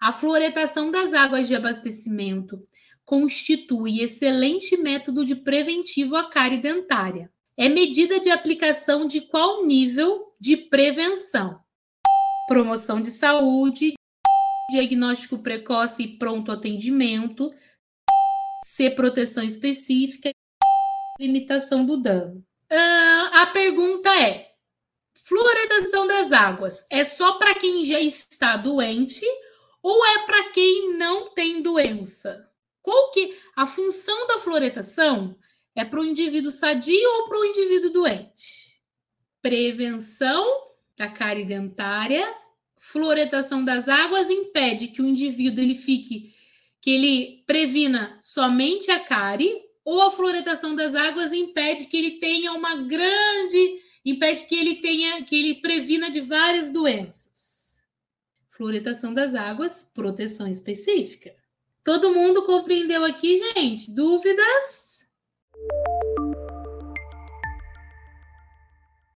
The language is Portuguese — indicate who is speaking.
Speaker 1: A fluoretação das águas de abastecimento constitui excelente método de preventivo à cárie dentária. É medida de aplicação de qual nível de prevenção? Promoção de saúde, diagnóstico precoce e pronto atendimento, C, proteção específica, limitação do dano. Uh, a pergunta é: fluoridação das águas é só para quem já está doente ou é para quem não tem doença? Qual que a função da fluoretação é para o indivíduo sadio ou para o indivíduo doente? Prevenção da cárie dentária. Fluoretação das águas impede que o indivíduo ele fique que ele previna somente a cárie ou a fluoretação das águas impede que ele tenha uma grande impede que ele tenha que ele previna de várias doenças. Fluoretação das águas, proteção específica. Todo mundo compreendeu aqui, gente? Dúvidas?